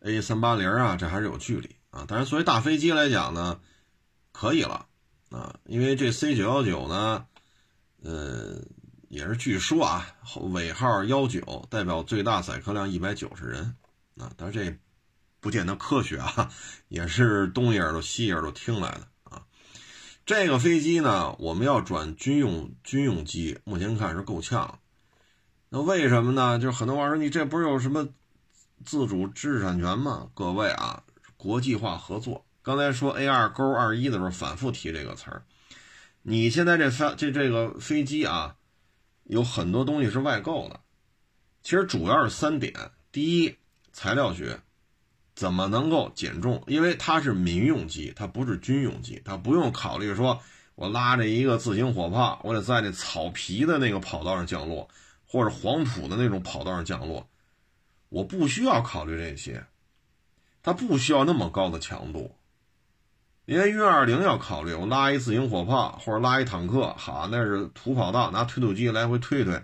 Speaker 1: A 三八零啊，这还是有距离啊。但是作为大飞机来讲呢，可以了啊，因为这 C 九幺九呢，呃，也是据说啊，尾号幺九代表最大载客量一百九十人啊，但是这不见得科学啊，也是东一耳朵西一耳朵听来的啊。这个飞机呢，我们要转军用军用机，目前看是够呛。那为什么呢？就是很多网友说你这不是有什么自主知识产权吗？各位啊，国际化合作。刚才说 A 二勾二一的时候反复提这个词儿。你现在这飞这这个飞机啊，有很多东西是外购的。其实主要是三点：第一，材料学，怎么能够减重？因为它是民用机，它不是军用机，它不用考虑说我拉着一个自行火炮，我得在那草皮的那个跑道上降落。或者黄土的那种跑道上降落，我不需要考虑这些，它不需要那么高的强度。因为运二零要考虑，我拉一自行火炮或者拉一坦克，好，那是土跑道，拿推土机来回推推，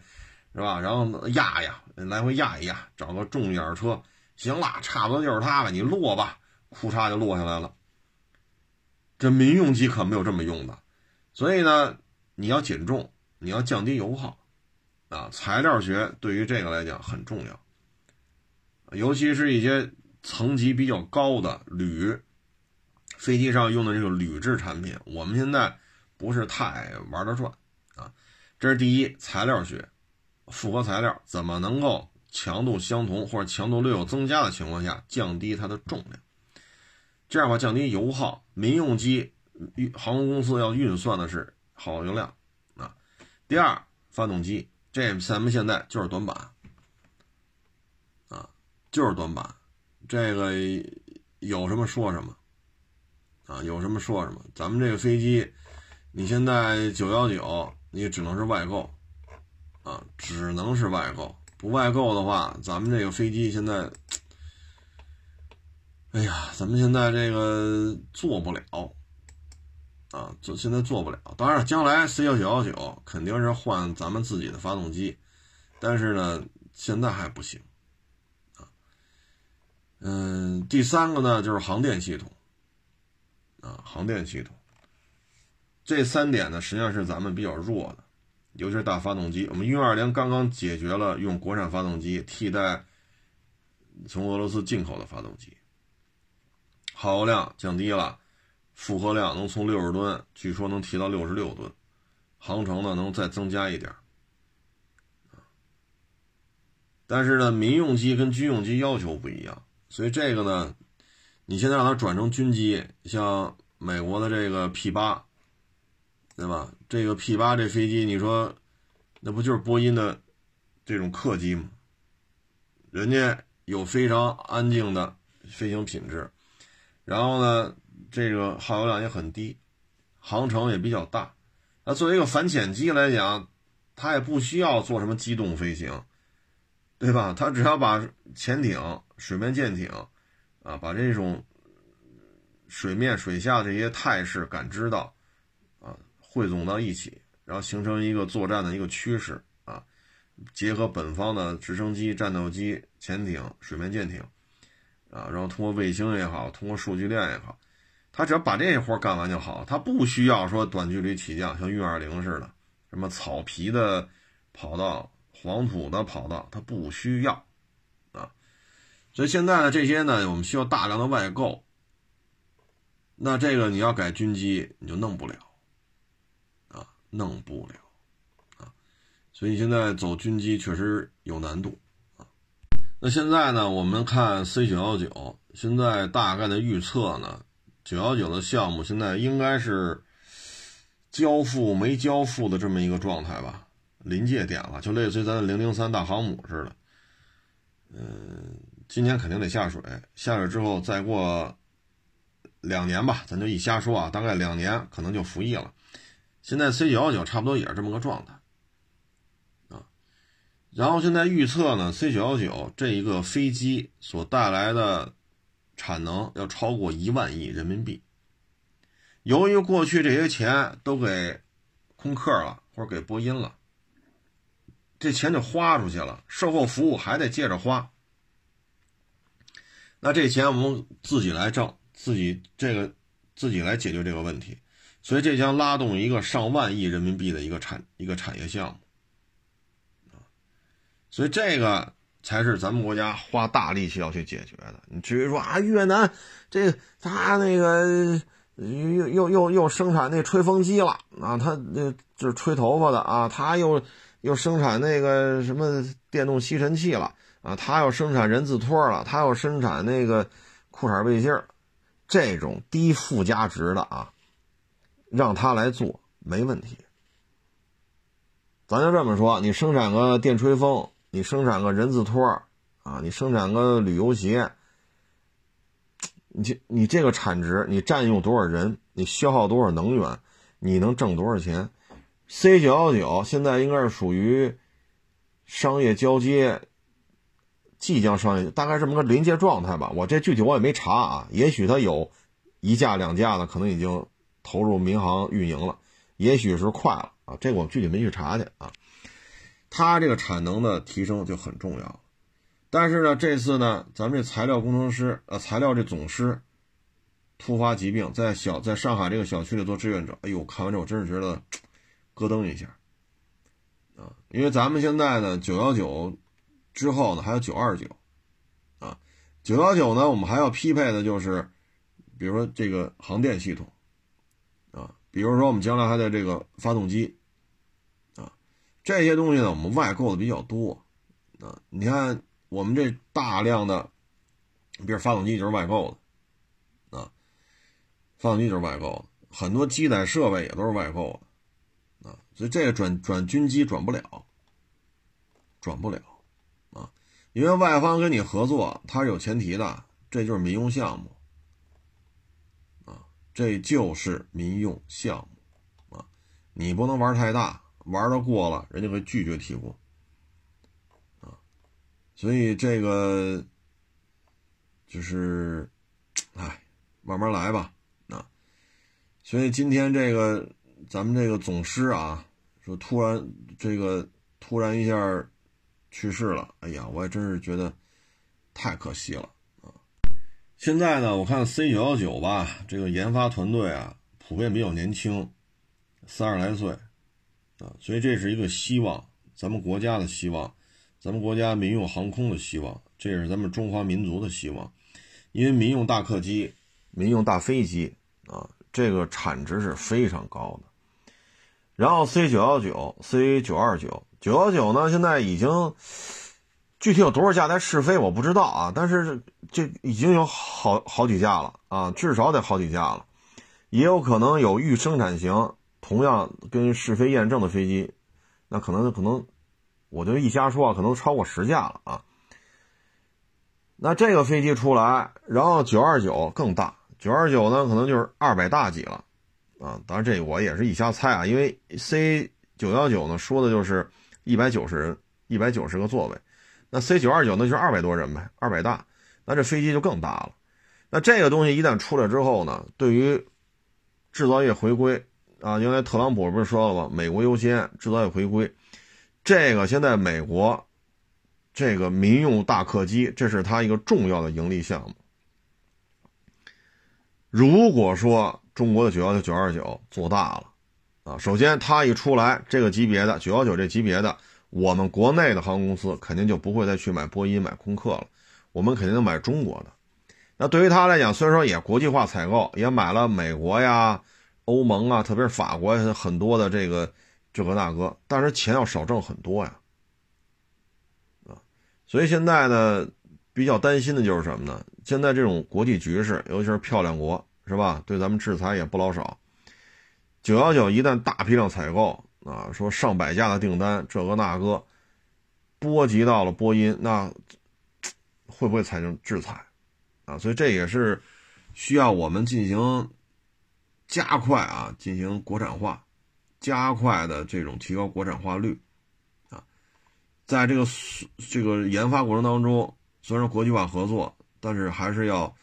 Speaker 1: 是吧？然后压压，来回压一压，找个重一点车，行了，差不多就是它了，你落吧，裤衩就落下来了。这民用机可没有这么用的，所以呢，你要减重，你要降低油耗。啊，材料学对于这个来讲很重要，尤其是一些层级比较高的铝，飞机上用的这个铝制产品，我们现在不是太玩得转啊。这是第一，材料学，复合材料怎么能够强度相同或者强度略有增加的情况下降低它的重量，这样的话降低油耗。民用机航空公司要运算的是耗油量啊。第二，发动机。这咱们现在就是短板，啊，就是短板，这个有什么说什么，啊，有什么说什么。咱们这个飞机，你现在九幺九，你只能是外购，啊，只能是外购。不外购的话，咱们这个飞机现在，哎呀，咱们现在这个做不了。啊，做现在做不了。当然，将来 C 幺九幺九肯定是换咱们自己的发动机，但是呢，现在还不行。啊，嗯，第三个呢就是航电系统。啊，航电系统，这三点呢实际上是咱们比较弱的，尤其是大发动机。我们运二零刚刚解决了用国产发动机替代从俄罗斯进口的发动机，耗油量降低了。负荷量能从六十吨，据说能提到六十六吨，航程呢能再增加一点但是呢，民用机跟军用机要求不一样，所以这个呢，你现在让它转成军机，像美国的这个 P 八，对吧？这个 P 八这飞机，你说那不就是波音的这种客机吗？人家有非常安静的飞行品质，然后呢？这个耗油量也很低，航程也比较大。那作为一个反潜机来讲，它也不需要做什么机动飞行，对吧？它只要把潜艇、水面舰艇，啊，把这种水面、水下这些态势感知到，啊，汇总到一起，然后形成一个作战的一个趋势，啊，结合本方的直升机、战斗机、潜艇、水面舰艇，啊，然后通过卫星也好，通过数据链也好。他只要把这些活干完就好，他不需要说短距离起降，像运二零似的，什么草皮的跑道、黄土的跑道，他不需要。所以现在呢，这些呢，我们需要大量的外购。那这个你要改军机，你就弄不了啊，弄不了啊。所以现在走军机确实有难度啊。那现在呢，我们看 C 九幺九，现在大概的预测呢？九幺九的项目现在应该是交付没交付的这么一个状态吧？临界点了，就类似于咱的零零三大航母似的。嗯，今年肯定得下水，下水之后再过两年吧，咱就一瞎说啊，大概两年可能就服役了。现在 C 九幺九差不多也是这么个状态啊。然后现在预测呢，C 九幺九这一个飞机所带来的产能要超过一万亿人民币。由于过去这些钱都给空客了，或者给波音了。这钱就花出去了，售后服务还得接着花。那这钱我们自己来挣，自己这个自己来解决这个问题，所以这将拉动一个上万亿人民币的一个产一个产业项目所以这个才是咱们国家花大力气要去解决的。你至于说啊，越南这他那个又又又又生产那吹风机了啊，他那就是吹头发的啊，他又。又生产那个什么电动吸尘器了啊？他要生产人字拖了，他要生产那个裤衩背心，这种低附加值的啊，让他来做没问题。咱就这么说，你生产个电吹风，你生产个人字拖啊，你生产个旅游鞋，你这你这个产值，你占用多少人，你消耗多少能源，你能挣多少钱？C 九幺九现在应该是属于商业交接，即将商业，大概这么个临界状态吧。我这具体我也没查啊，也许它有一架两架的，可能已经投入民航运营了，也许是快了啊。这个我具体没去查去啊。它这个产能的提升就很重要，但是呢，这次呢，咱们这材料工程师呃，材料这总师突发疾病，在小在上海这个小区里做志愿者，哎呦，看完之后我真是觉得。咯噔一下，啊，因为咱们现在呢，九幺九之后呢，还有九二九，啊，九幺九呢，我们还要匹配的就是，比如说这个航电系统，啊，比如说我们将来还得这个发动机，啊，这些东西呢，我们外购的比较多，啊，你看我们这大量的，比如发动机就是外购的，啊，发动机就是外购的，很多机载设备也都是外购的。啊所以这个转转军机转不了，转不了，因为外方跟你合作，他是有前提的，这就是民用项目，啊，这就是民用项目，啊，你不能玩太大，玩的过了，人家会拒绝提供，啊，所以这个就是，哎，慢慢来吧，啊，所以今天这个。咱们这个总师啊，说突然这个突然一下去世了，哎呀，我也真是觉得太可惜了啊！现在呢，我看 C 九幺九吧，这个研发团队啊，普遍比较年轻，三十来岁啊，所以这是一个希望，咱们国家的希望，咱们国家民用航空的希望，这也是咱们中华民族的希望，因为民用大客机、民用大飞机啊，这个产值是非常高的。然后 C 九幺九、C 九二九、九幺九呢，现在已经具体有多少架在试飞，我不知道啊。但是这已经有好好几架了啊，至少得好几架了。也有可能有预生产型，同样跟试飞验证的飞机，那可能可能，我就一瞎说啊，可能超过十架了啊。那这个飞机出来，然后九二九更大，九二九呢，可能就是二百大几了。啊，当然这我也是一瞎猜啊，因为 C 九幺九呢说的就是一百九十人，一百九十个座位，那 C 九二九那就是二百多人呗，二百大，那这飞机就更大了。那这个东西一旦出来之后呢，对于制造业回归啊，原来特朗普不是说了吗？美国优先，制造业回归，这个现在美国这个民用大客机，这是它一个重要的盈利项目。如果说，中国的九幺九、九二九做大了，啊，首先它一出来，这个级别的九幺九这级别的，我们国内的航空公司肯定就不会再去买波音、买空客了，我们肯定买中国的。那对于他来讲，虽然说也国际化采购，也买了美国呀、欧盟啊，特别是法国很多的这个这个那个，但是钱要少挣很多呀，啊，所以现在呢，比较担心的就是什么呢？现在这种国际局势，尤其是漂亮国。是吧？对咱们制裁也不老少。九幺九一旦大批量采购，啊，说上百家的订单，这个那个，波及到了波音，那会不会产生制裁啊？所以这也是需要我们进行加快啊，进行国产化，加快的这种提高国产化率啊，在这个这个研发过程当中，虽然国际化合作，但是还是要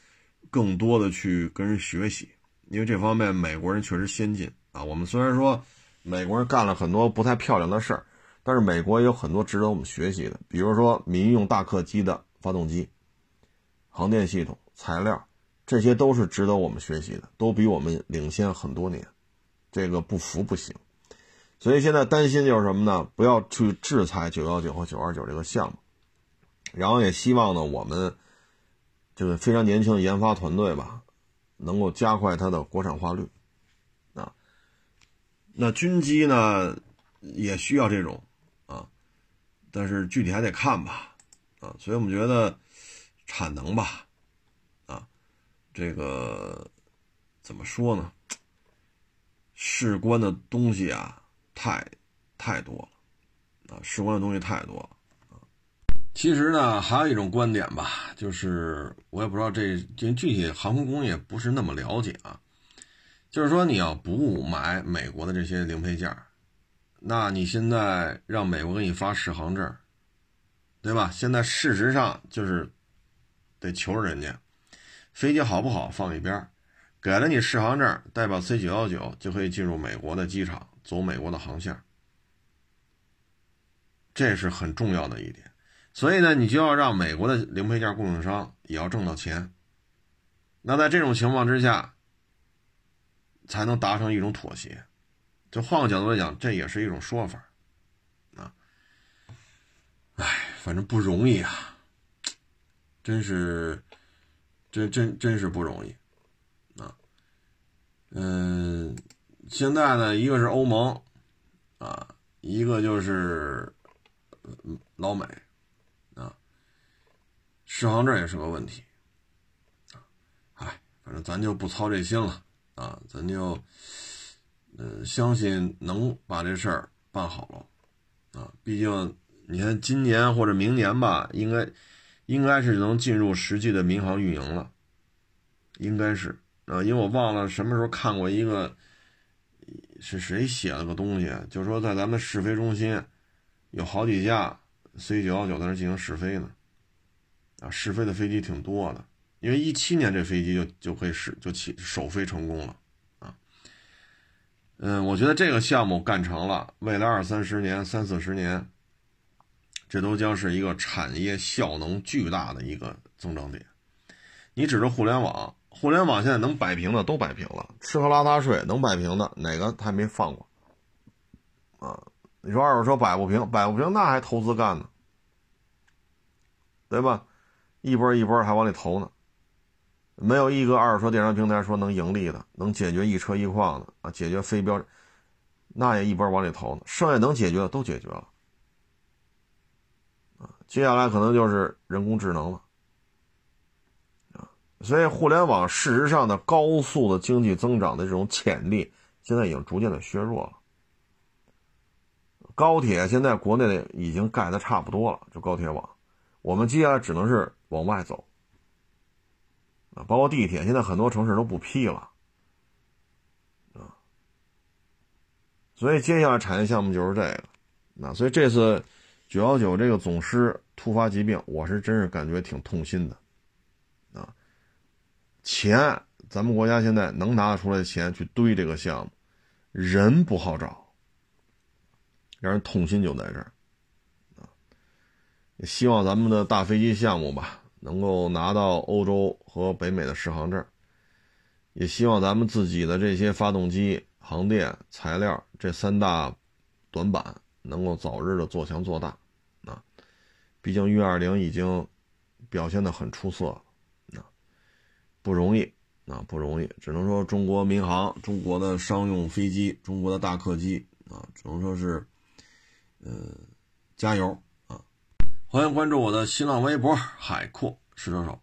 Speaker 1: 更多的去跟人学习，因为这方面美国人确实先进我们虽然说。美国人干了很多不太漂亮的事儿，但是美国也有很多值得我们学习的，比如说民用大客机的发动机、航电系统、材料，这些都是值得我们学习的，都比我们领先很多年，这个不服不行。所以现在担心就是什么呢？不要去制裁九幺九和九二九这个项目，然后也希望呢，我们这个非常年轻的研发团队吧，能够加快它的国产化率。那军机呢，也需要这种啊，但是具体还得看吧，啊，所以我们觉得产能吧，啊，这个怎么说呢？事关的东西啊，太太多了，啊，事关的东西太多了。其实呢，还有一种观点吧，就是我也不知道这这具体航空工业不是那么了解啊。就是说，你要不买美国的这些零配件，那你现在让美国给你发适航证，对吧？现在事实上就是得求人家，飞机好不好放一边，给了你适航证，代表 C 九幺九就可以进入美国的机场，走美国的航线，这是很重要的一点。所以呢，你就要让美国的零配件供应商也要挣到钱。那在这种情况之下。才能达成一种妥协，就换个角度来讲，这也是一种说法，啊，哎，反正不容易啊，真是，真真真是不容易，啊，嗯，现在呢，一个是欧盟，啊，一个就是老美，啊，适航证也是个问题，啊，哎，反正咱就不操这心了。啊，咱就，呃，相信能把这事儿办好了，啊，毕竟你看今年或者明年吧，应该，应该是能进入实际的民航运营了，应该是啊，因为我忘了什么时候看过一个，是谁写了个东西，就说在咱们试飞中心，有好几架 C 九幺九在那进行试飞呢，啊，试飞的飞机挺多的。因为一七年这飞机就就可以试就起首飞成功了，啊，嗯，我觉得这个项目干成了，未来二三十年、三四十年，这都将是一个产业效能巨大的一个增长点。你指着互联网，互联网现在能摆平的都摆平了，吃喝拉撒睡能摆平的哪个还没放过？啊，你说二手车摆不平，摆不平那还投资干呢，对吧？一波一波还往里投呢。没有一个二手车电商平台说能盈利的，能解决一车一况的啊，解决非标，那也一波往里投。剩下能解决的都解决了，啊，接下来可能就是人工智能了，啊，所以互联网事实上的高速的经济增长的这种潜力，现在已经逐渐的削弱了。高铁现在国内的已经盖的差不多了，就高铁网，我们接下来只能是往外走。包括地铁，现在很多城市都不批了，啊，所以接下来产业项目就是这个，那所以这次九幺九这个总师突发疾病，我是真是感觉挺痛心的，啊，钱咱们国家现在能拿得出来的钱去堆这个项目，人不好找，让人痛心就在这儿，啊，也希望咱们的大飞机项目吧。能够拿到欧洲和北美的适航证，也希望咱们自己的这些发动机、航电、材料这三大短板能够早日的做强做大。啊，毕竟运二零已经表现的很出色了，啊，不容易，啊不容易，只能说中国民航、中国的商用飞机、中国的大客机啊，只能说是，呃，加油。欢迎关注我的新浪微博“海阔试车手”。